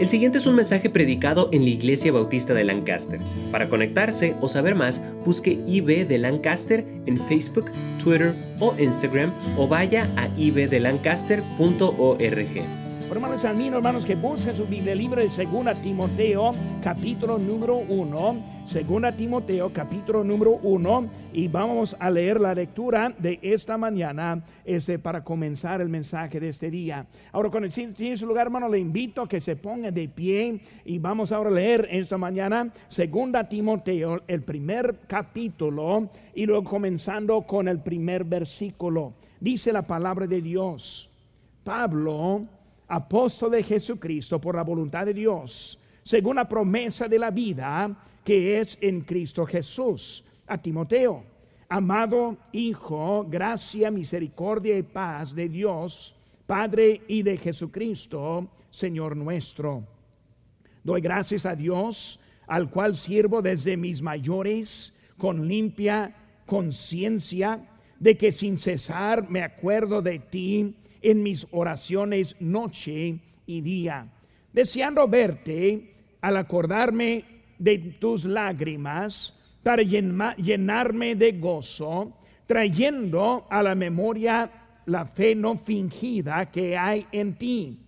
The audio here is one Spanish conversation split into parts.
El siguiente es un mensaje predicado en la Iglesia Bautista de Lancaster. Para conectarse o saber más, busque IB de Lancaster en Facebook, Twitter o Instagram o vaya a ibdelancaster.org. Hermanos hermanos, hermanos, que busquen su Biblia libre de 2 Timoteo, capítulo número 1. 2 Timoteo, capítulo número 1. Y vamos a leer la lectura de esta mañana este, para comenzar el mensaje de este día. Ahora, con el en su lugar, hermano, le invito a que se ponga de pie y vamos ahora a leer esta mañana 2 Timoteo, el primer capítulo, y luego comenzando con el primer versículo. Dice la palabra de Dios. Pablo apóstol de Jesucristo por la voluntad de Dios, según la promesa de la vida que es en Cristo Jesús. A Timoteo, amado Hijo, gracia, misericordia y paz de Dios, Padre y de Jesucristo, Señor nuestro. Doy gracias a Dios, al cual sirvo desde mis mayores, con limpia conciencia, de que sin cesar me acuerdo de ti en mis oraciones noche y día, deseando verte al acordarme de tus lágrimas para llenarme de gozo, trayendo a la memoria la fe no fingida que hay en ti,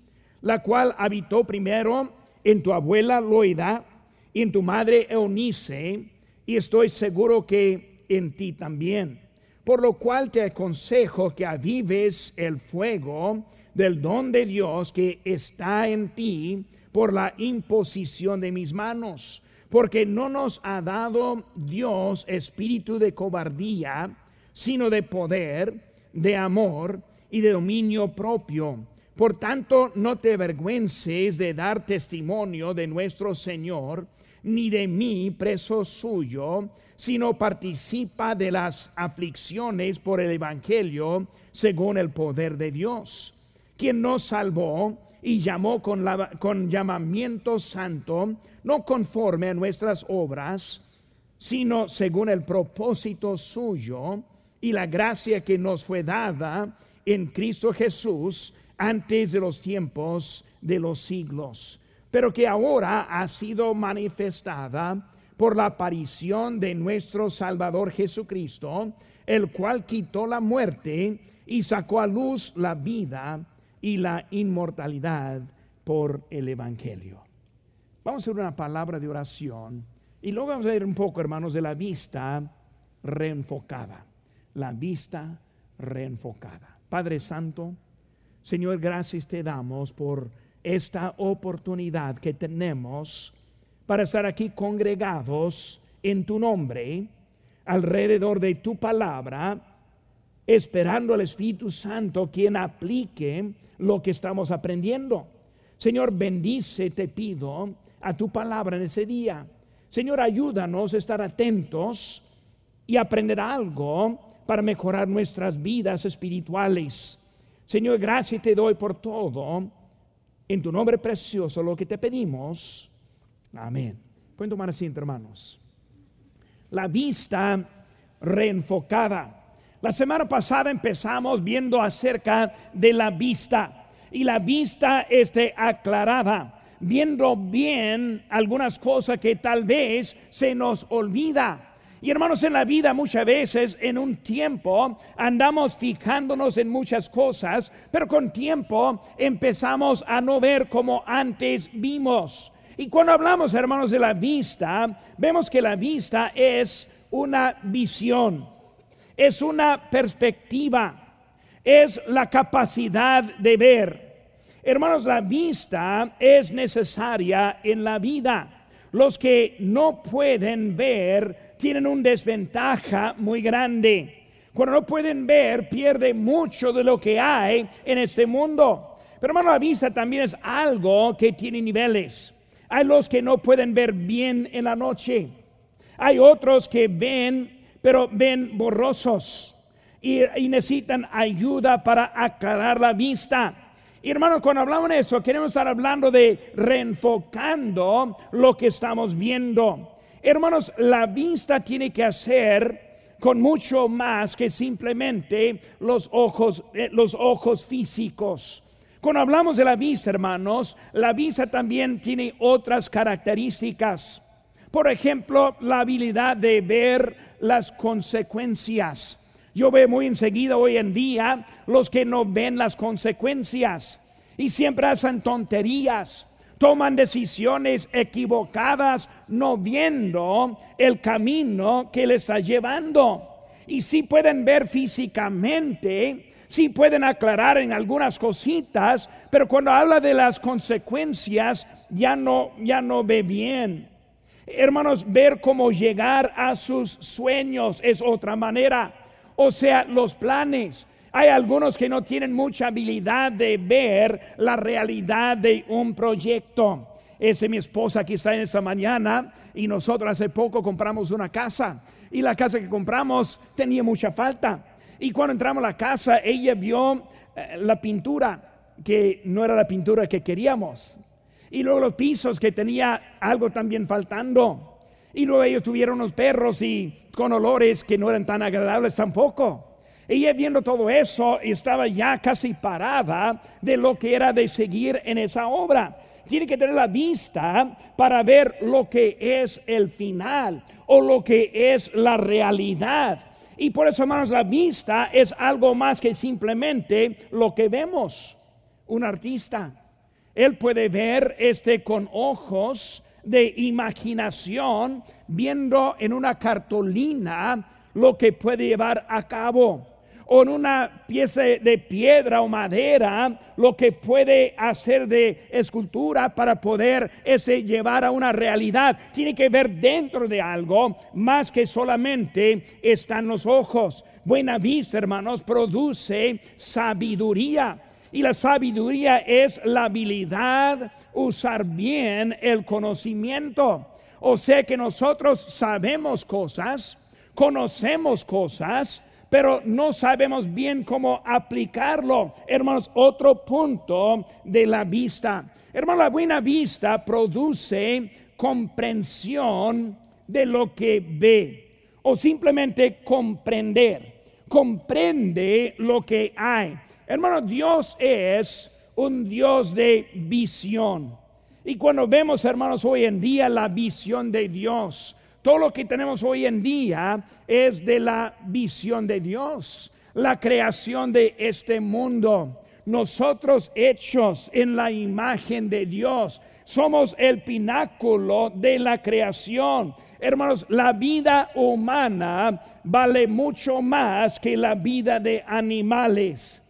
la cual habitó primero en tu abuela Loida y en tu madre Eunice, y estoy seguro que en ti también. Por lo cual te aconsejo que avives el fuego del don de Dios que está en ti por la imposición de mis manos, porque no nos ha dado Dios espíritu de cobardía, sino de poder, de amor y de dominio propio. Por tanto, no te avergüences de dar testimonio de nuestro Señor, ni de mí, preso suyo, sino participa de las aflicciones por el Evangelio según el poder de Dios, quien nos salvó y llamó con, con llamamiento santo, no conforme a nuestras obras, sino según el propósito suyo y la gracia que nos fue dada en Cristo Jesús antes de los tiempos de los siglos, pero que ahora ha sido manifestada por la aparición de nuestro Salvador Jesucristo, el cual quitó la muerte y sacó a luz la vida y la inmortalidad por el Evangelio. Vamos a hacer una palabra de oración y luego vamos a ver un poco, hermanos, de la vista reenfocada. La vista reenfocada. Padre Santo, Señor, gracias te damos por esta oportunidad que tenemos para estar aquí congregados en tu nombre, alrededor de tu palabra, esperando al Espíritu Santo quien aplique lo que estamos aprendiendo. Señor, bendice, te pido, a tu palabra en ese día. Señor, ayúdanos a estar atentos y aprender algo para mejorar nuestras vidas espirituales. Señor, gracias te doy por todo. En tu nombre precioso lo que te pedimos. Amén. Pueden tomar asiento, hermanos. La vista reenfocada. La semana pasada empezamos viendo acerca de la vista y la vista esté aclarada, viendo bien algunas cosas que tal vez se nos olvida. Y hermanos, en la vida muchas veces, en un tiempo, andamos fijándonos en muchas cosas, pero con tiempo empezamos a no ver como antes vimos. Y cuando hablamos, hermanos, de la vista, vemos que la vista es una visión, es una perspectiva, es la capacidad de ver. Hermanos, la vista es necesaria en la vida. Los que no pueden ver tienen una desventaja muy grande. Cuando no pueden ver, pierde mucho de lo que hay en este mundo. Pero hermano, la vista también es algo que tiene niveles. Hay los que no pueden ver bien en la noche. Hay otros que ven, pero ven borrosos y, necesitan ayuda para aclarar la vista. Hermanos, cuando hablamos de eso, queremos estar hablando de reenfocando lo que estamos viendo. Hermanos, la vista tiene que hacer con mucho más que simplemente los ojos, eh, los ojos físicos. Cuando hablamos de la vista, hermanos, la vista también tiene otras características. Por ejemplo, la habilidad de ver las consecuencias. Yo veo muy enseguida hoy en día los que no ven las consecuencias y siempre hacen tonterías, toman decisiones equivocadas no viendo el camino que les está llevando. Y si pueden ver físicamente, si pueden aclarar en algunas cositas, pero cuando habla de las consecuencias ya no ya no ve bien. Hermanos, ver cómo llegar a sus sueños es otra manera. O sea, los planes. Hay algunos que no tienen mucha habilidad de ver la realidad de un proyecto. Ese mi esposa aquí está en esta mañana y nosotros hace poco compramos una casa y la casa que compramos tenía mucha falta. Y cuando entramos a la casa, ella vio eh, la pintura que no era la pintura que queríamos. Y luego los pisos que tenía algo también faltando. Y luego ellos tuvieron unos perros y con olores que no eran tan agradables tampoco. Ella viendo todo eso estaba ya casi parada de lo que era de seguir en esa obra. Tiene que tener la vista para ver lo que es el final o lo que es la realidad. Y por eso, hermanos, la vista es algo más que simplemente lo que vemos. Un artista él puede ver este con ojos de imaginación, viendo en una cartulina lo que puede llevar a cabo o en una pieza de piedra o madera lo que puede hacer de escultura para poder ese llevar a una realidad. Tiene que ver dentro de algo más que solamente están los ojos. Buena vista, hermanos, produce sabiduría. Y la sabiduría es la habilidad usar bien el conocimiento. O sea que nosotros sabemos cosas, conocemos cosas, pero no sabemos bien cómo aplicarlo. Hermanos, otro punto de la vista. Hermano, la buena vista produce comprensión de lo que ve o simplemente comprender. Comprende lo que hay. Hermano, Dios es un Dios de visión. Y cuando vemos, hermanos, hoy en día la visión de Dios, todo lo que tenemos hoy en día es de la visión de Dios, la creación de este mundo. Nosotros hechos en la imagen de Dios, somos el pináculo de la creación. Hermanos, la vida humana vale mucho más que la vida de animales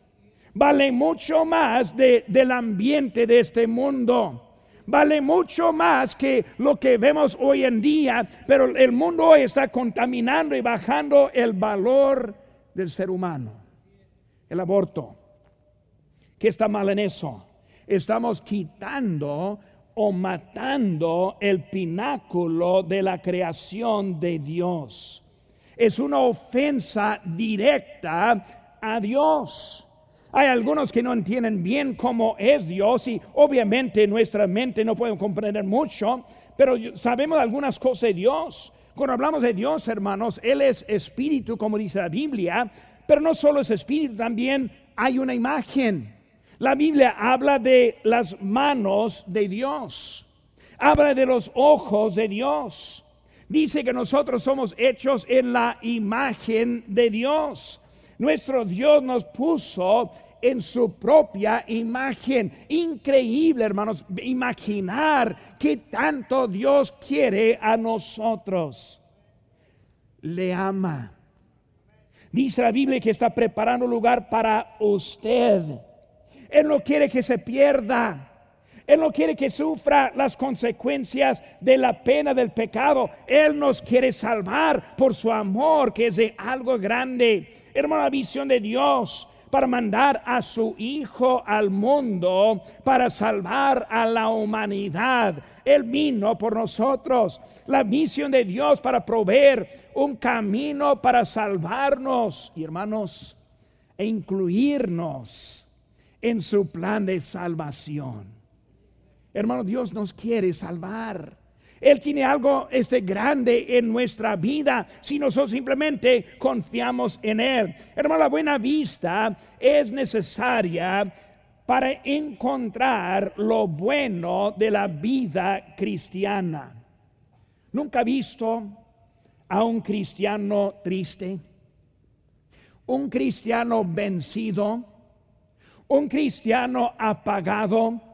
vale mucho más del ambiente de este mundo. Vale mucho más que lo que vemos hoy en día, pero el mundo está contaminando y bajando el valor del ser humano. El aborto. ¿Qué está mal en eso? Estamos quitando o matando el pináculo de la creación de Dios. Es una ofensa directa a Dios. Hay algunos que no entienden bien cómo es Dios y obviamente nuestra mente no puede comprender mucho, pero sabemos algunas cosas de Dios. Cuando hablamos de Dios, hermanos, Él es espíritu, como dice la Biblia, pero no solo es espíritu, también hay una imagen. La Biblia habla de las manos de Dios, habla de los ojos de Dios. Dice que nosotros somos hechos en la imagen de Dios. Nuestro Dios nos puso en su propia imagen. Increíble, hermanos, imaginar que tanto Dios quiere a nosotros. Le ama. Dice la Biblia que está preparando lugar para usted. Él no quiere que se pierda. Él no quiere que sufra las consecuencias de la pena del pecado. Él nos quiere salvar por su amor, que es de algo grande. Hermano, la visión de Dios para mandar a su Hijo al mundo para salvar a la humanidad. Él vino por nosotros. La misión de Dios para proveer un camino para salvarnos, y hermanos, e incluirnos en su plan de salvación. Hermano, Dios nos quiere salvar. Él tiene algo este grande en nuestra vida si nosotros simplemente confiamos en Él. Hermano, la buena vista es necesaria para encontrar lo bueno de la vida cristiana. ¿Nunca ha visto a un cristiano triste? ¿Un cristiano vencido? ¿Un cristiano apagado?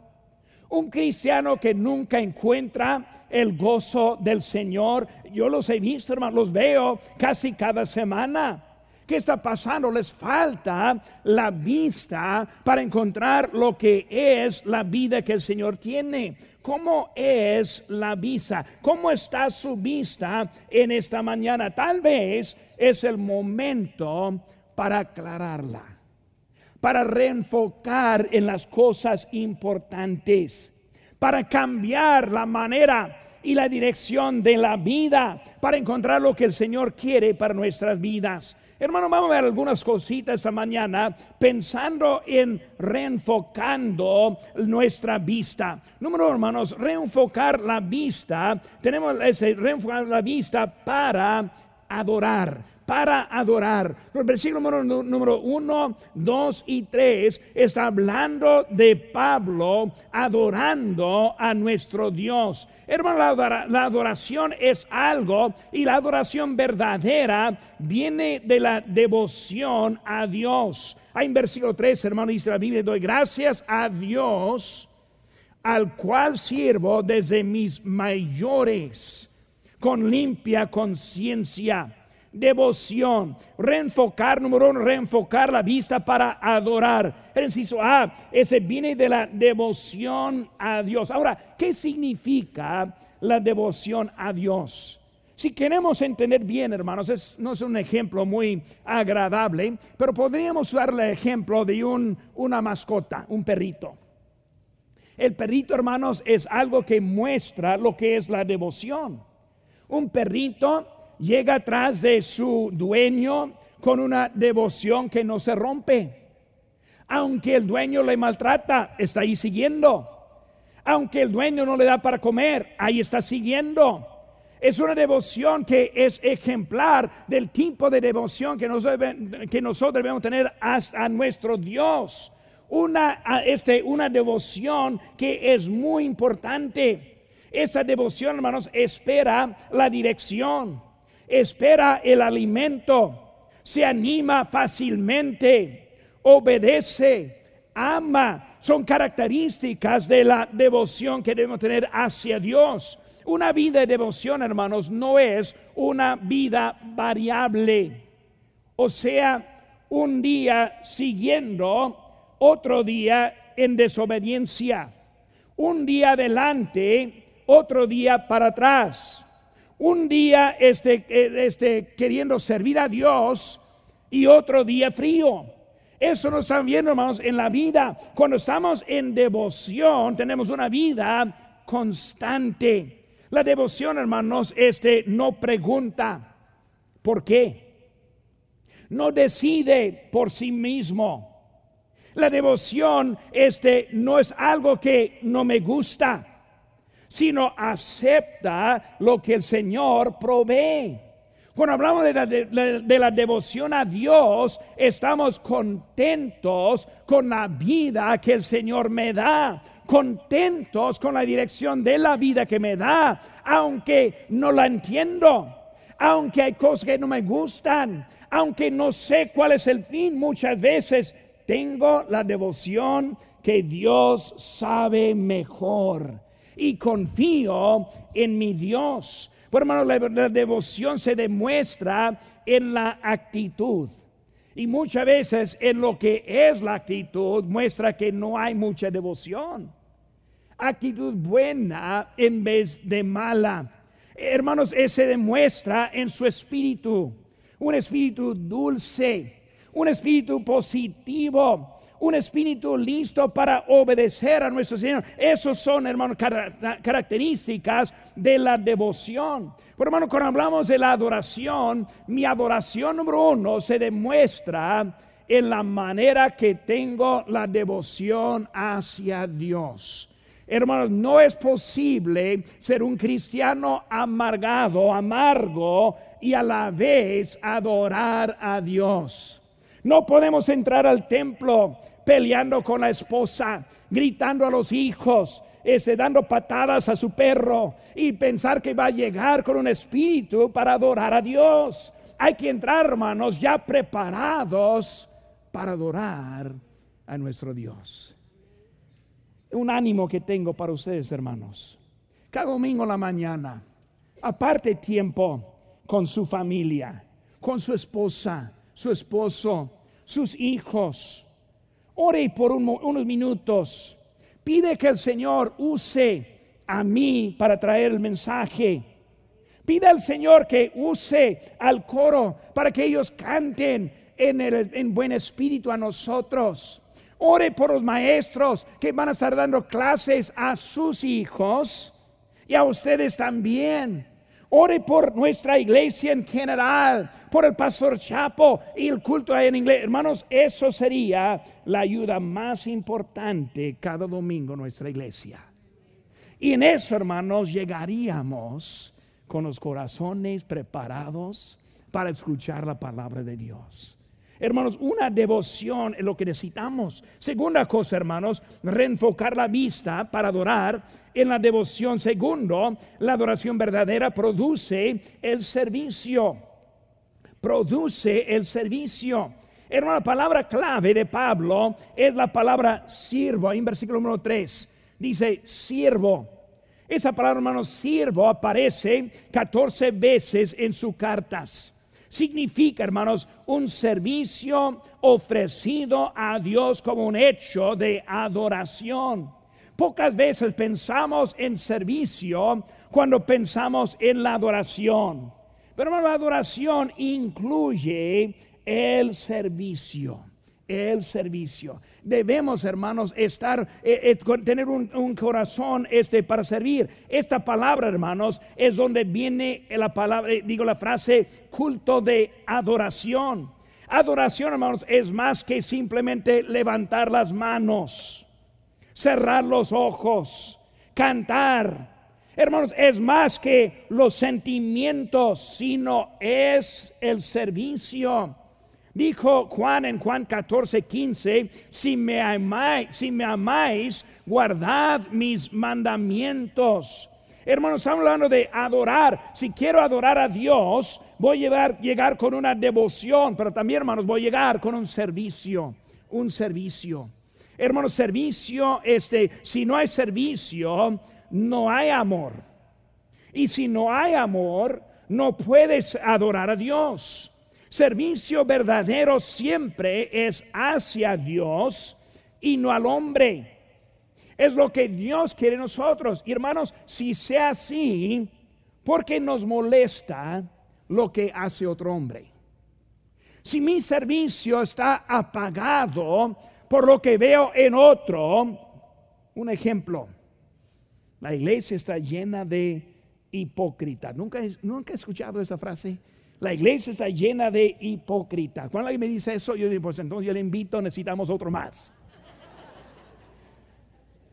¿Un cristiano que nunca encuentra el gozo del Señor? Yo los he visto, hermano, los veo casi cada semana. ¿Qué está pasando? Les falta la vista para encontrar lo que es la vida que el Señor tiene. ¿Cómo es la vista? ¿Cómo está su vista en esta mañana? Tal vez es el momento para aclararla, para reenfocar en las cosas importantes, para cambiar la manera y la dirección de la vida, para encontrar lo que el Señor quiere para nuestras vidas. Hermano, vamos a ver algunas cositas esta mañana pensando en reenfocando nuestra vista. Número hermanos, reenfocar la vista. Tenemos ese reenfocar la vista para adorar para adorar. El versículo número, número 1, 2 y 3 está hablando de Pablo adorando a nuestro Dios. Hermano, la adoración es algo y la adoración verdadera viene de la devoción a Dios. Hay en versículo 3, hermano, dice la Biblia, doy gracias a Dios al cual sirvo desde mis mayores con limpia conciencia devoción. Reenfocar, número uno, reenfocar la vista para adorar. El inciso A, ese viene de la devoción a Dios. Ahora, ¿qué significa la devoción a Dios? Si queremos entender bien, hermanos, no es un ejemplo muy agradable, pero podríamos usar el ejemplo de un, una mascota, un perrito. El perrito, hermanos, es algo que muestra lo que es la devoción. Un perrito llega atrás de su dueño con una devoción que no se rompe. Aunque el dueño le maltrata, está ahí siguiendo. Aunque el dueño no le da para comer, ahí está siguiendo. Es una devoción que es ejemplar del tipo de devoción que nosotros, debemos tener a, nuestro Dios. Una, este, una devoción que es muy importante. Esa devoción, hermanos, espera la dirección espera el alimento, se anima fácilmente, obedece, ama. Son características de la devoción que debemos tener hacia Dios. Una vida de devoción, hermanos, no es una vida variable. O sea, un día siguiendo, otro día en desobediencia. Un día adelante, otro día para atrás un día este, eh, este, queriendo servir a Dios y otro día frío. Eso nos están viendo, hermanos, en la vida. Cuando estamos en devoción, tenemos una vida constante. La devoción, hermanos, este no pregunta por qué. No decide por sí mismo. La devoción este no es algo que no me gusta sino acepta lo que el Señor provee. Cuando hablamos de la, de, la, devoción a Dios, estamos contentos con la vida que el Señor me da, contentos con la dirección de la vida que me da, aunque no la entiendo, aunque hay cosas que no me gustan, aunque no sé cuál es el fin, muchas veces tengo la devoción que Dios sabe mejor y confío en mi Dios. Por hermano, la, devoción se demuestra en la actitud. Y muchas veces en lo que es la actitud muestra que no hay mucha devoción. Actitud buena en vez de mala. Hermanos, ese demuestra en su espíritu. Un espíritu dulce, un espíritu positivo, un espíritu listo para obedecer a nuestro Señor. Esos son, hermanos, características de la devoción. Por hermano, cuando hablamos de la adoración, mi adoración número uno se demuestra en la manera que tengo la devoción hacia Dios. Hermanos, no es posible ser un cristiano amargado, amargo y a la vez adorar a Dios. No podemos entrar al templo peleando con la esposa, gritando a los hijos, este, dando patadas a su perro y pensar que va a llegar con un espíritu para adorar a Dios. Hay que entrar, hermanos, ya preparados para adorar a nuestro Dios. Un ánimo que tengo para ustedes, hermanos. Cada domingo en la mañana, aparte tiempo con su familia, con su esposa, su esposo, sus hijos. Ore por unos minutos. Pide que el Señor use a mí para traer el mensaje. Pide al Señor que use al coro para que ellos canten en, el, en buen espíritu a nosotros. Ore por los maestros que van a estar dando clases a sus hijos y a ustedes también. Ore por nuestra iglesia en general, por el pastor Chapo y el culto en inglés. Hermanos, eso sería la ayuda más importante cada domingo en nuestra iglesia. Y en eso, hermanos, llegaríamos con los corazones preparados para escuchar la palabra de Dios. Hermanos, una devoción es lo que necesitamos. Segunda cosa, hermanos, reenfocar la vista para adorar en la devoción. Segundo, la adoración verdadera produce el servicio. Produce el servicio. Hermano, la palabra clave de Pablo es la palabra siervo. En versículo número 3 dice siervo. Esa palabra, hermanos, siervo aparece 14 veces en sus cartas significa, hermanos, un servicio ofrecido a Dios como un hecho de adoración. Pocas veces pensamos en servicio cuando pensamos en la adoración. Pero la adoración incluye el servicio el servicio. Debemos, hermanos, estar, eh, eh, tener un, corazón este para servir. Esta palabra, hermanos, es donde viene la palabra, eh, digo la frase, culto de adoración. Adoración, hermanos, es más que simplemente levantar las manos, cerrar los ojos, cantar. Hermanos, es más que los sentimientos, sino es el servicio Dijo Juan en Juan 14, 15, si me amáis, si me amáis, guardad mis mandamientos. Hermanos, estamos hablando de adorar. Si quiero adorar a Dios, voy a llegar, llegar con una devoción, pero también, hermanos, voy a llegar con un servicio, un servicio. Hermanos, servicio, este, si no hay servicio, no hay amor. Y si no hay amor, no puedes adorar a Dios. Servicio verdadero siempre es hacia Dios y no al hombre. Es lo que Dios quiere nosotros. Y hermanos, si sea así, porque nos molesta lo que hace otro hombre? Si mi servicio está apagado por lo que veo en otro, un ejemplo, la iglesia está llena de hipócritas. ¿Nunca, nunca he escuchado esa frase? La iglesia está llena de hipócritas. Cuando alguien me dice eso, yo digo, pues entonces yo le invito, necesitamos otro más.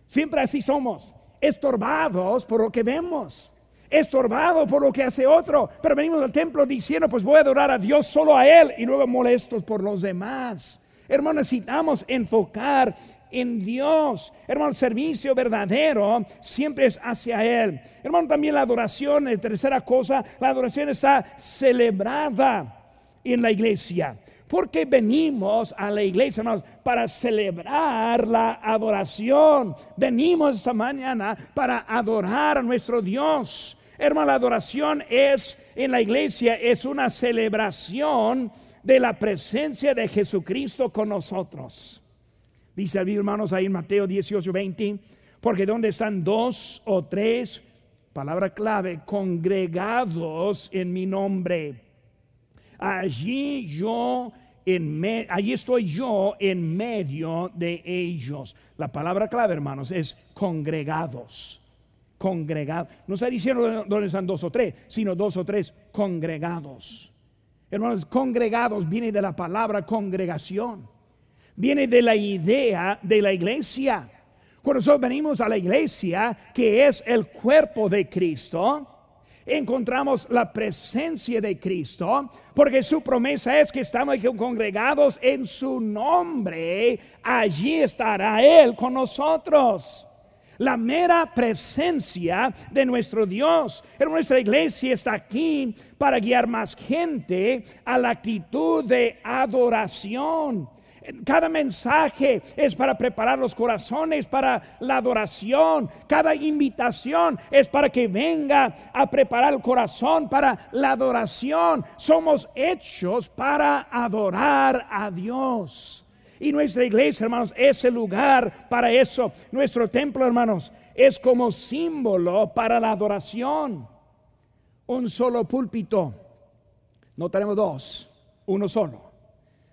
Siempre así somos, estorbados por lo que vemos, estorbados por lo que hace otro. Pero venimos al templo diciendo, pues voy a adorar a Dios solo a Él y luego molestos por los demás. Hermanos, necesitamos enfocar en Dios. Hermano, el servicio verdadero siempre es hacia Él. Hermano, también la adoración, la tercera cosa, la adoración está celebrada en la iglesia. Porque venimos a la iglesia, para celebrar la adoración. Venimos esta mañana para adorar a nuestro Dios. Hermano, la adoración es en la iglesia, es una celebración de la presencia de Jesucristo con nosotros. Dice el hermanos ahí en Mateo 18, 20, porque donde están dos o tres, palabra clave, congregados en mi nombre, allí yo en allí estoy yo en medio de ellos. La palabra clave, hermanos, es congregados. Congregados. No está diciendo donde están dos o tres, sino dos o tres congregados. Hermanos, congregados viene de la palabra congregación viene de la idea de la iglesia. Cuando nosotros venimos a la iglesia, que es el cuerpo de Cristo, encontramos la presencia de Cristo, porque su promesa es que estamos congregados en su nombre, allí estará Él con nosotros la mera presencia de nuestro Dios. Nuestra iglesia está aquí para guiar más gente a la actitud de adoración. Cada mensaje es para preparar los corazones para la adoración. Cada invitación es para que venga a preparar el corazón para la adoración. Somos hechos para adorar a Dios. Y nuestra iglesia, hermanos, es el lugar para eso. Nuestro templo, hermanos, es como símbolo para la adoración. Un solo púlpito. No tenemos dos, uno solo.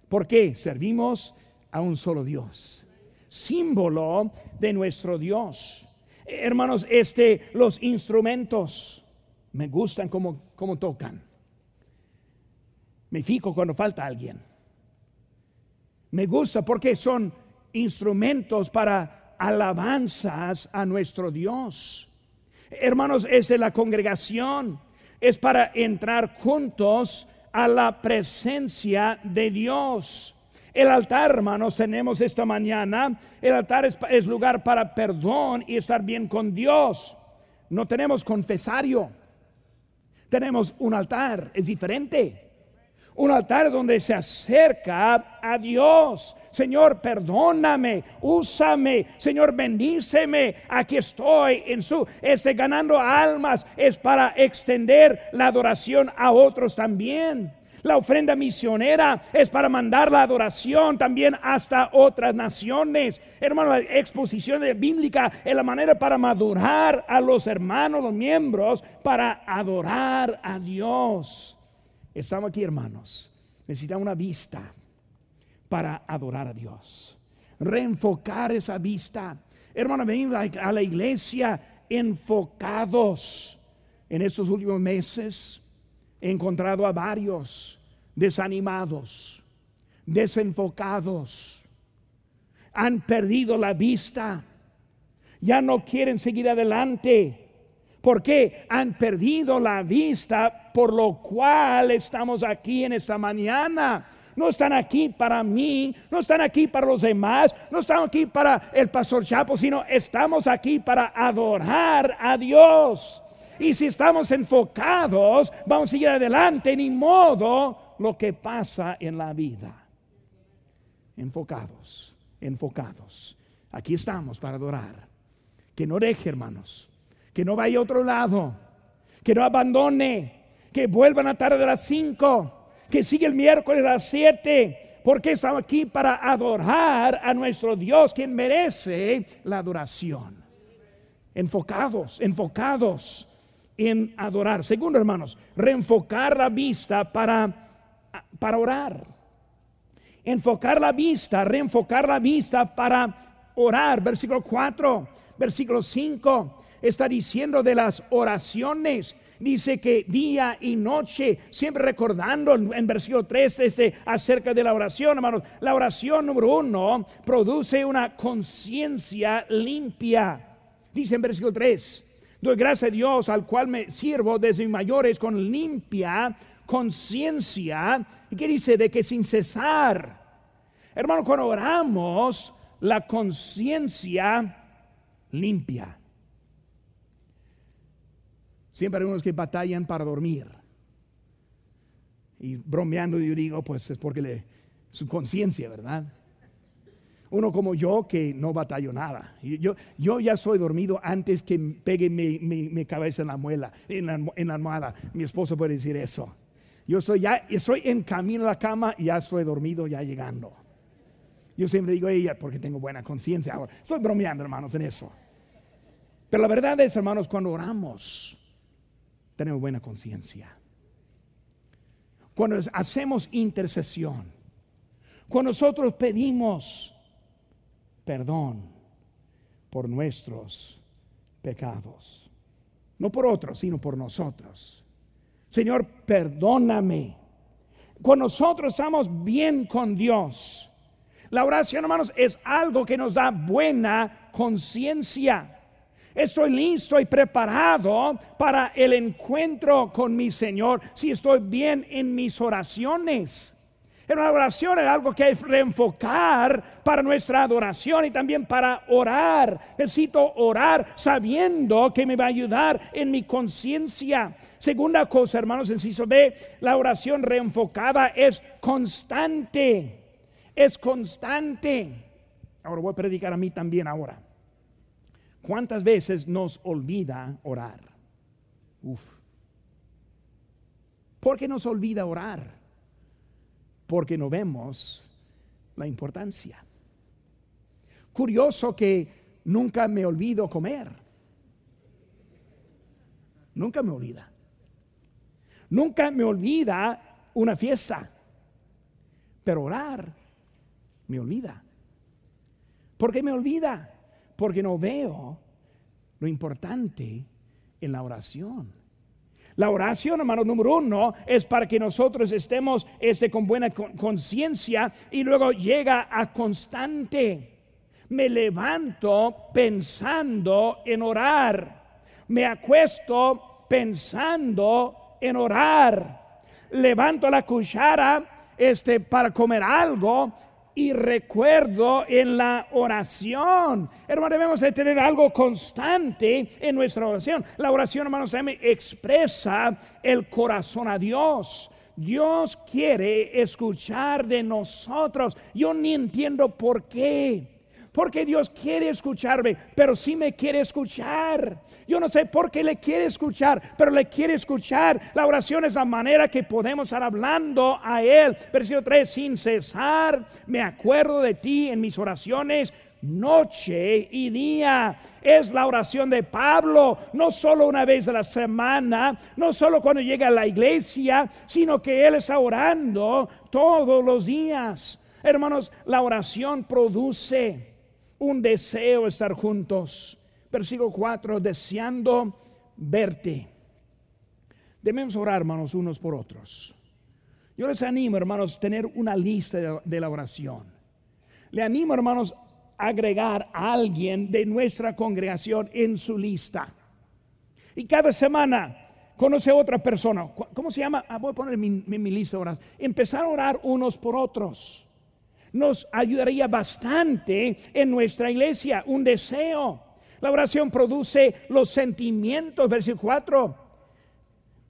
¿Por qué? Servimos a un solo Dios. Símbolo de nuestro Dios. Hermanos, este, los instrumentos me gustan como, como tocan. Me fijo cuando falta alguien me gusta porque son instrumentos para alabanzas a nuestro Dios. Hermanos, es de la congregación, es para entrar juntos a la presencia de Dios. El altar, hermanos, tenemos esta mañana. El altar es, es, lugar para perdón y estar bien con Dios. No tenemos confesario. Tenemos un altar, es diferente un altar donde se acerca a Dios. Señor, perdóname, úsame, Señor, bendíceme. Aquí estoy en su, este ganando almas es para extender la adoración a otros también. La ofrenda misionera es para mandar la adoración también hasta otras naciones. Hermano, la exposición bíblica es la manera para madurar a los hermanos, los miembros, para adorar a Dios. Estamos aquí, hermanos. Necesitamos una vista para adorar a Dios. Reenfocar esa vista. Hermano, venimos a la iglesia enfocados. En estos últimos meses he encontrado a varios desanimados, desenfocados. Han perdido la vista. Ya no quieren seguir adelante porque han perdido la vista, por lo cual estamos aquí en esta mañana. No están aquí para mí, no están aquí para los demás, no están aquí para el pastor Chapo, sino estamos aquí para adorar a Dios. Y si estamos enfocados, vamos a seguir adelante, ni modo lo que pasa en la vida. Enfocados, enfocados. Aquí estamos para adorar. Que no deje, hermanos, que no vaya a otro lado, que no abandone, que vuelva a tarde de las 5, que siga el miércoles a las 7, porque estamos aquí para adorar a nuestro Dios, quien merece la adoración. Enfocados, enfocados en adorar. Segundo, hermanos, reenfocar la vista para, para orar. Enfocar la vista, reenfocar la vista para orar. Versículo 4, versículo 5 está diciendo de las oraciones. Dice que día y noche, siempre recordando en versículo 3 este, acerca de la oración, hermanos. La oración número uno produce una conciencia limpia. Dice en versículo 3, doy gracias a Dios al cual me sirvo desde mayores con limpia conciencia. ¿Y qué dice? De que sin cesar. Hermano, cuando oramos, la conciencia limpia. Siempre hay unos que batallan para dormir. Y bromeando yo digo, pues es porque su conciencia, ¿verdad? Uno como yo que no batallo nada. Yo, yo ya estoy dormido antes que pegue mi, cabeza en la muela, en la, en la, almohada. Mi esposo puede decir eso. Yo estoy ya, estoy en camino a la cama y ya estoy dormido, ya llegando. Yo siempre digo ella porque tengo buena conciencia. Ahora, estoy bromeando, hermanos, en eso. Pero la verdad es, hermanos, cuando oramos, tenemos buena conciencia. Cuando hacemos intercesión, cuando nosotros pedimos perdón por nuestros pecados, no por otros, sino por nosotros. Señor, perdóname. Cuando nosotros estamos bien con Dios, la oración, hermanos, es algo que nos da buena conciencia. Estoy listo y preparado para el encuentro con mi Señor si estoy bien en mis oraciones. En una oración es algo que hay que reenfocar para nuestra adoración y también para orar. Necesito orar sabiendo que me va a ayudar en mi conciencia. Segunda cosa, hermanos, inciso B, la oración reenfocada es constante. Es constante. Ahora voy a predicar a mí también ahora. ¿Cuántas veces nos olvida orar? Uf. ¿Por qué nos olvida orar? porque no vemos la importancia. Curioso que nunca me olvido comer. Nunca me olvida. Nunca me olvida una fiesta. Pero orar me olvida. ¿Por qué me olvida? Porque no veo lo importante en la oración. La oración, hermano, número uno, es para que nosotros estemos este, con buena conciencia y luego llega a constante. Me levanto pensando en orar. Me acuesto pensando en orar. Levanto la cuchara este, para comer algo y recuerdo en la oración. Hermano, debemos de tener algo constante en nuestra oración. La oración, hermanos, expresa el corazón a Dios. Dios quiere escuchar de nosotros. Yo ni entiendo por qué porque Dios quiere escucharme, pero sí me quiere escuchar. Yo no sé por qué le quiere escuchar, pero le quiere escuchar. La oración es la manera que podemos estar hablando a Él. Versículo 3, sin cesar, me acuerdo de ti en mis oraciones noche y día. Es la oración de Pablo, no solo una vez a la semana, no solo cuando llega a la iglesia, sino que él está orando todos los días. Hermanos, la oración produce un deseo estar juntos. Versículo 4, deseando verte. Debemos orar, hermanos, unos por otros. Yo les animo, hermanos, tener una lista de, la oración. Le animo, hermanos, a agregar a alguien de nuestra congregación en su lista. Y cada semana conoce a otra persona. ¿Cómo se llama? Ah, voy a poner mi, mi, mi lista de oración. Empezar a orar unos por otros nos ayudaría bastante en nuestra iglesia, un deseo. La oración produce los sentimientos, versículo 4.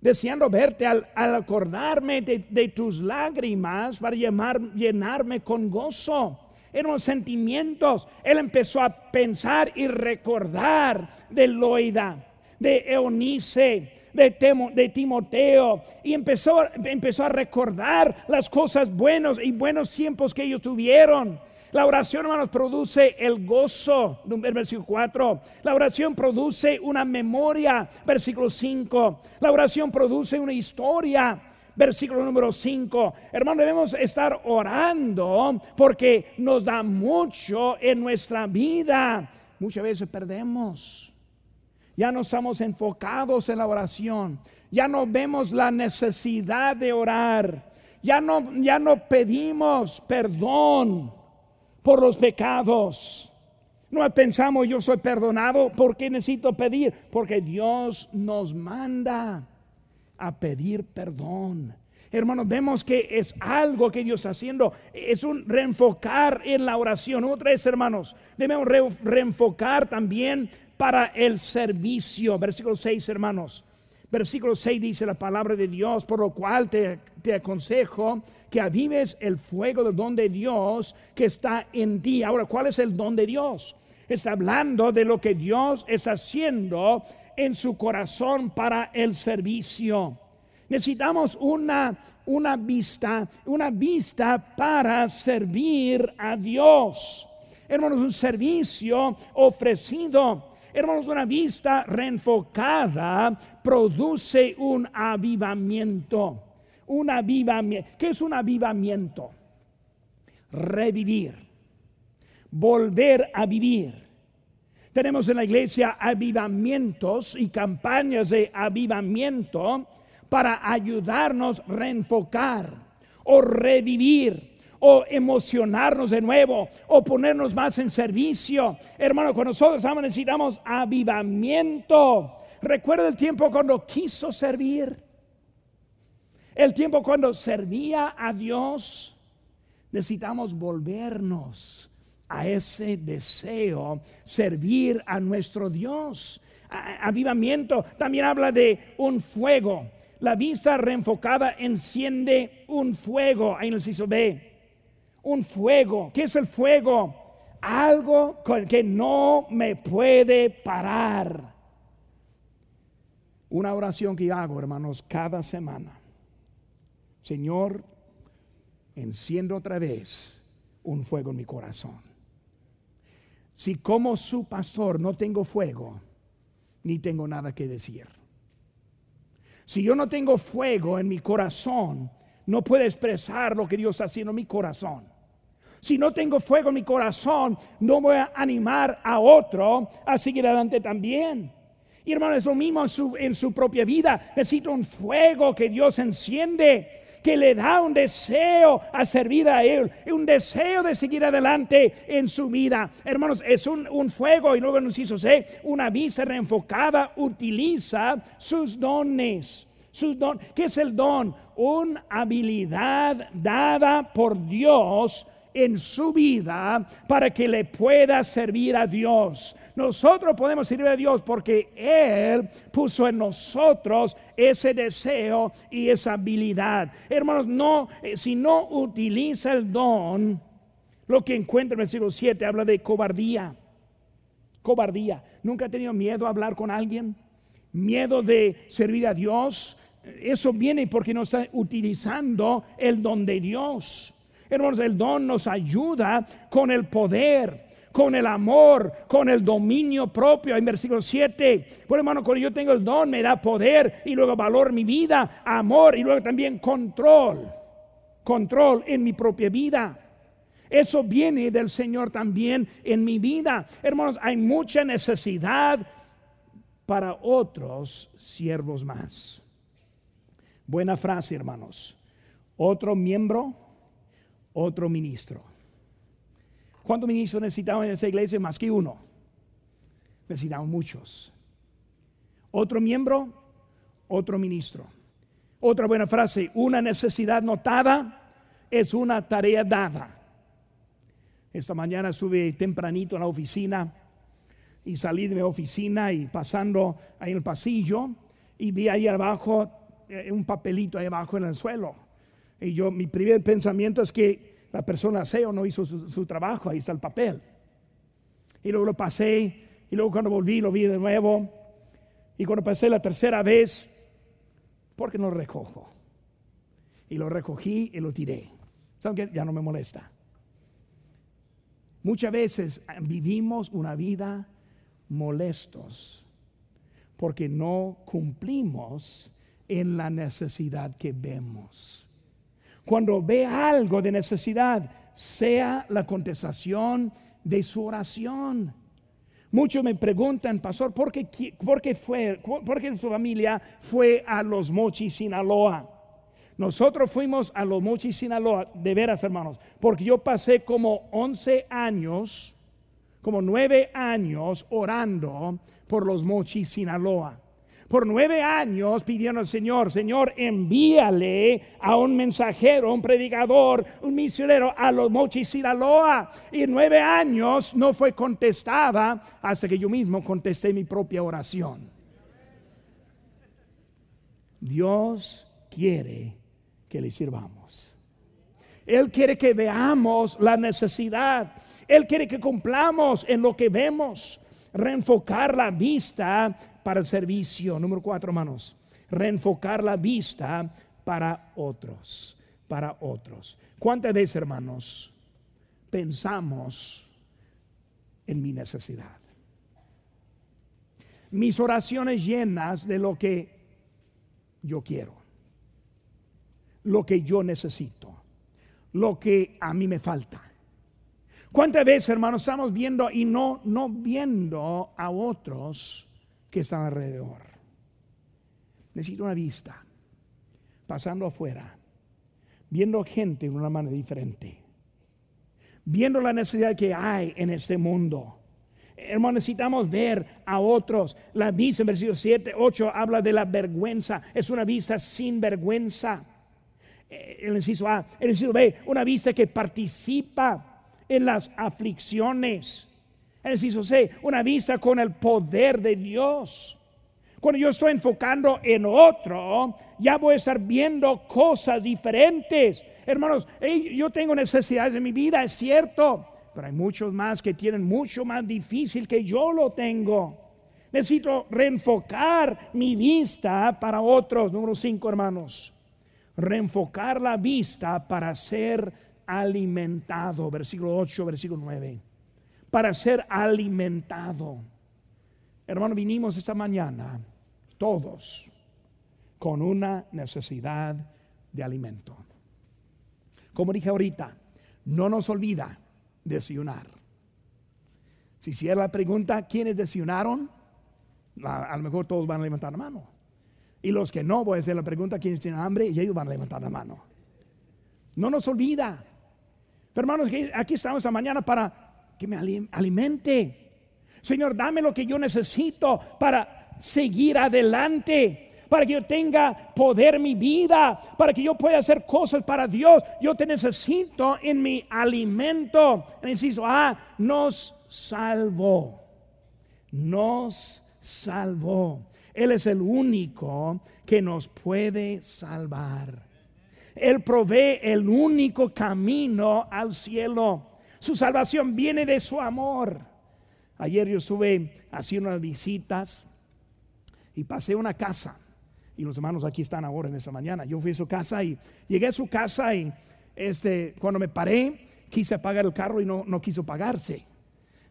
Deseando verte al, acordarme de, tus lágrimas para llenarme con gozo. Eran los sentimientos. Él empezó a pensar y recordar de Loida, de Eunice, de, Timoteo y empezó, empezó a recordar las cosas buenas y buenos tiempos que ellos tuvieron. La oración, hermanos, produce el gozo, versículo 4. La oración produce una memoria, versículo 5. La oración produce una historia, versículo número 5. Hermano, debemos estar orando porque nos da mucho en nuestra vida. Muchas veces perdemos. Ya no estamos enfocados en la oración. Ya no vemos la necesidad de orar. Ya no, ya no pedimos perdón por los pecados. No pensamos yo soy perdonado. ¿Por qué necesito pedir? Porque Dios nos manda a pedir perdón. Hermanos, vemos que es algo que Dios está haciendo. Es un reenfocar en la oración. Otra vez, hermanos, debemos reenfocar también para el servicio. Versículo 6, hermanos. Versículo 6 dice la palabra de Dios, por lo cual te, te, aconsejo que avives el fuego del don de Dios que está en ti. Ahora, ¿cuál es el don de Dios? Está hablando de lo que Dios está haciendo en su corazón para el servicio. Necesitamos una, una vista, una vista para servir a Dios. Hermanos, un servicio ofrecido Hermanos, una vista reenfocada produce un avivamiento. Un avivamiento. ¿Qué es un avivamiento? Revivir. Volver a vivir. Tenemos en la iglesia avivamientos y campañas de avivamiento para ayudarnos a reenfocar o revivir o emocionarnos de nuevo o ponernos más en servicio. Hermano, con nosotros necesitamos avivamiento. Recuerda el tiempo cuando quiso servir. El tiempo cuando servía a Dios. Necesitamos volvernos a ese deseo, servir a nuestro Dios. Avivamiento también habla de un fuego. La vista reenfocada enciende un fuego. Ahí nos hizo B. Un fuego. ¿Qué es el fuego? Algo con que no me puede parar. Una oración que hago, hermanos, cada semana. Señor, enciendo otra vez un fuego en mi corazón. Si como su pastor no tengo fuego, ni tengo nada que decir. Si yo no tengo fuego en mi corazón, no puedo expresar lo que Dios está haciendo en mi corazón. Si no tengo fuego en mi corazón, no voy a animar a otro a seguir adelante también. Y hermano, es lo mismo en su, propia vida. Necesita un fuego que Dios enciende que le da un deseo a servir a Él, un deseo de seguir adelante en su vida. Hermanos, es un, un fuego y luego nos hizo ser una vista reenfocada, utiliza sus dones. Sus don, ¿Qué es el don? Una habilidad dada por Dios en su vida para que le pueda servir a Dios. Nosotros podemos servir a Dios porque Él puso en nosotros ese deseo y esa habilidad. Hermanos, no, eh, si no utiliza el don, lo que encuentra en el versículo 7 habla de cobardía. Cobardía. ¿Nunca ha tenido miedo a hablar con alguien? ¿Miedo de servir a Dios? Eso viene porque no está utilizando el don de Dios. Hermanos, el don nos ayuda con el poder, con el amor, con el dominio propio. En versículo 7, por hermano, cuando yo tengo el don, me da poder y luego valor mi vida, amor y luego también control. Control en mi propia vida. Eso viene del Señor también en mi vida. Hermanos, hay mucha necesidad para otros siervos más. Buena frase, hermanos. Otro miembro otro ministro. ¿Cuántos ministros necesitamos en esa iglesia? Más que uno. Necesitamos muchos. Otro miembro, otro ministro. Otra buena frase, una necesidad notada es una tarea dada. Esta mañana estuve tempranito en la oficina y salí de mi oficina y pasando ahí en el pasillo y vi ahí abajo eh, un papelito ahí abajo en el suelo. Y yo, mi primer pensamiento es que la persona SEO no hizo su, trabajo, ahí está el papel. Y luego lo pasé, y luego cuando volví lo vi de nuevo. Y cuando pasé la tercera vez, ¿por qué no recojo? Y lo recogí y lo tiré. ¿Saben qué? Ya no me molesta. Muchas veces vivimos una vida molestos porque no cumplimos en la necesidad que vemos cuando ve algo de necesidad, sea la contestación de su oración. Muchos me preguntan, pastor, ¿por qué, por qué fue, por qué su familia fue a los Mochis, Sinaloa? Nosotros fuimos a los Mochis, Sinaloa, de veras, hermanos, porque yo pasé como 11 años, como 9 años orando por los Mochis, Sinaloa por nueve años pidiendo al Señor, Señor, envíale a un mensajero, un predicador, un misionero a los Mochis Sinaloa. Y nueve años no fue contestada hasta que yo mismo contesté mi propia oración. Dios quiere que le sirvamos. Él quiere que veamos la necesidad. Él quiere que cumplamos en lo que vemos. Reenfocar la vista para el servicio. Número cuatro, hermanos. Reenfocar la vista para otros. Para otros. ¿Cuántas veces, hermanos, pensamos en mi necesidad? Mis oraciones llenas de lo que yo quiero, lo que yo necesito, lo que a mí me falta. ¿Cuántas veces, hermanos, estamos viendo y no, no viendo a otros que están alrededor. Necesito una vista, pasando afuera, viendo gente de una manera diferente. viendo la necesidad que hay en este mundo. Hermano, necesitamos ver a otros. La vista en versículo 7, 8 habla de la vergüenza. Es una vista sin vergüenza. Eh, el inciso A, el inciso B, una vista que participa en las aflicciones. Inciso C, una vista con el poder de Dios. Cuando yo estoy enfocando en otro, ya voy a estar viendo cosas diferentes. Hermanos, yo tengo necesidades en mi vida, es cierto, pero hay muchos más que tienen mucho más difícil que yo lo tengo. Necesito reenfocar mi vista para otros. Número cinco, hermanos. Reenfocar la vista para ser alimentado. Versículo 8, versículo 9. Para ser alimentado. Hermano, vinimos esta mañana, todos, con una necesidad de alimento. Como dije ahorita, no nos olvida desayunar. Si hiciera la pregunta, ¿quiénes desayunaron? A, lo mejor todos van a levantar la mano. Y los que no, voy a hacer la pregunta, ¿quiénes tienen hambre? Y ellos van a levantar la mano. No nos olvida. Pero hermanos, aquí estamos esta mañana para que me alimente. Señor, dame lo que yo necesito para seguir adelante para que yo tenga poder en mi vida, para que yo pueda hacer cosas para Dios. Yo te necesito en mi alimento. Inciso A, nos salvó. Nos salvó. Él es el único que nos puede salvar. Él provee el único camino al cielo. Su salvación viene de su amor. Ayer yo estuve haciendo unas visitas y pasé una casa y los hermanos aquí están ahora en esa mañana. Yo fui a su casa y llegué a su casa y este, cuando me paré, quise apagar el carro y no, no quiso pagarse.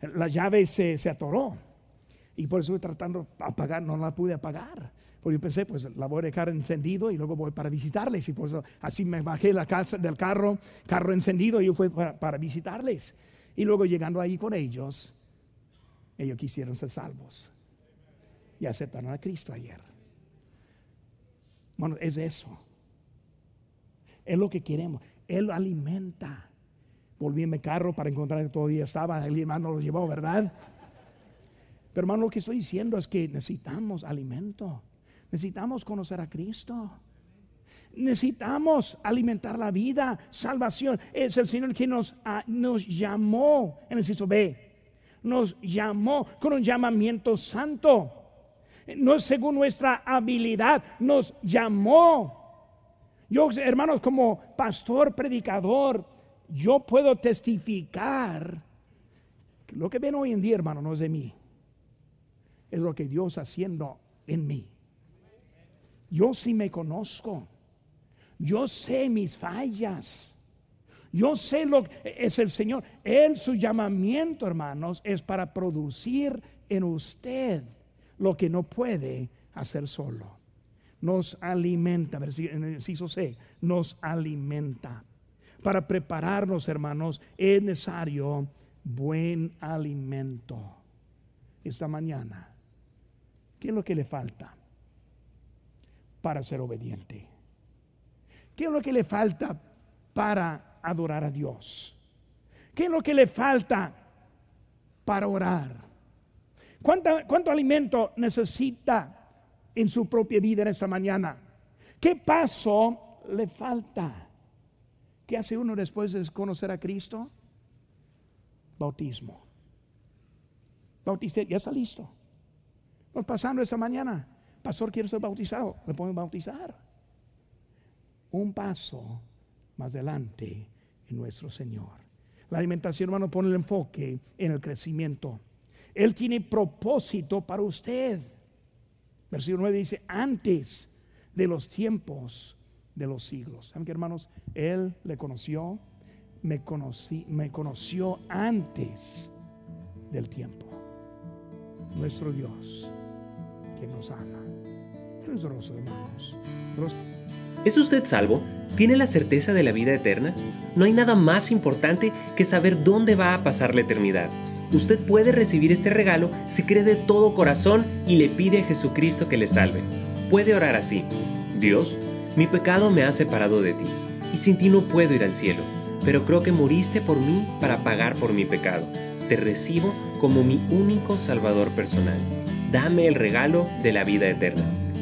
La llave se, se atoró y por eso tratando de apagar, no la pude apagar. Porque pensé, pues la voy a dejar encendido y luego voy para visitarles. Y por eso así me bajé la casa del carro, carro encendido y yo fui para, para visitarles. Y luego llegando ahí con ellos, ellos quisieron ser salvos y aceptaron a Cristo ayer. Bueno, es eso. Es lo que queremos. Él alimenta. Volví en mi carro para encontrar que todavía estaba. El hermano lo llevó, ¿verdad? Pero hermano, lo que estoy diciendo es que necesitamos alimento. Necesitamos conocer a Cristo. Necesitamos alimentar la vida, salvación. Es el Señor que nos, ah, nos llamó en el B. Nos llamó con un llamamiento santo no es según nuestra habilidad, nos llamó. Yo, hermanos, como pastor, predicador, yo puedo testificar. Lo que ven hoy en día, hermano, no es de mí. Es lo que Dios haciendo en mí. Yo sí me conozco. Yo sé mis fallas. Yo sé lo que es el Señor. Él, su llamamiento, hermanos, es para producir en usted lo que no puede hacer solo. Nos alimenta, en el inciso C, nos alimenta. Para prepararnos, hermanos, es necesario buen alimento. Esta mañana, ¿qué es lo que le falta para ser obediente? ¿Qué es lo que le falta para adorar a Dios? ¿Qué es lo que le falta para orar? ¿Cuánto, alimento necesita en su propia vida en esta mañana? ¿Qué paso le falta? ¿Qué hace uno después de conocer a Cristo? Bautismo. Bautismo, ya está listo. Vamos pasando esta mañana. Pastor, quiere ser bautizado. Le pueden bautizar. Un paso más adelante en nuestro Señor. La alimentación, hermano, pone el enfoque en el crecimiento él tiene propósito para usted. Versículo 9 dice, antes de los tiempos de los siglos. ¿Saben qué, hermanos? Él le conoció, me conoció antes del tiempo. Nuestro Dios que nos ama. ¿Es usted salvo? ¿Tiene la certeza de la vida eterna? No hay nada más importante que saber dónde va a pasar la eternidad. Usted puede recibir este regalo si cree de todo corazón y le pide a Jesucristo que le salve. Puede orar así. Dios, mi pecado me ha separado de ti, y sin ti no puedo ir al cielo. pero creo que moriste por mí para pagar por mi pecado. Te recibo como mi único Salvador personal. Dame el regalo de la vida eterna.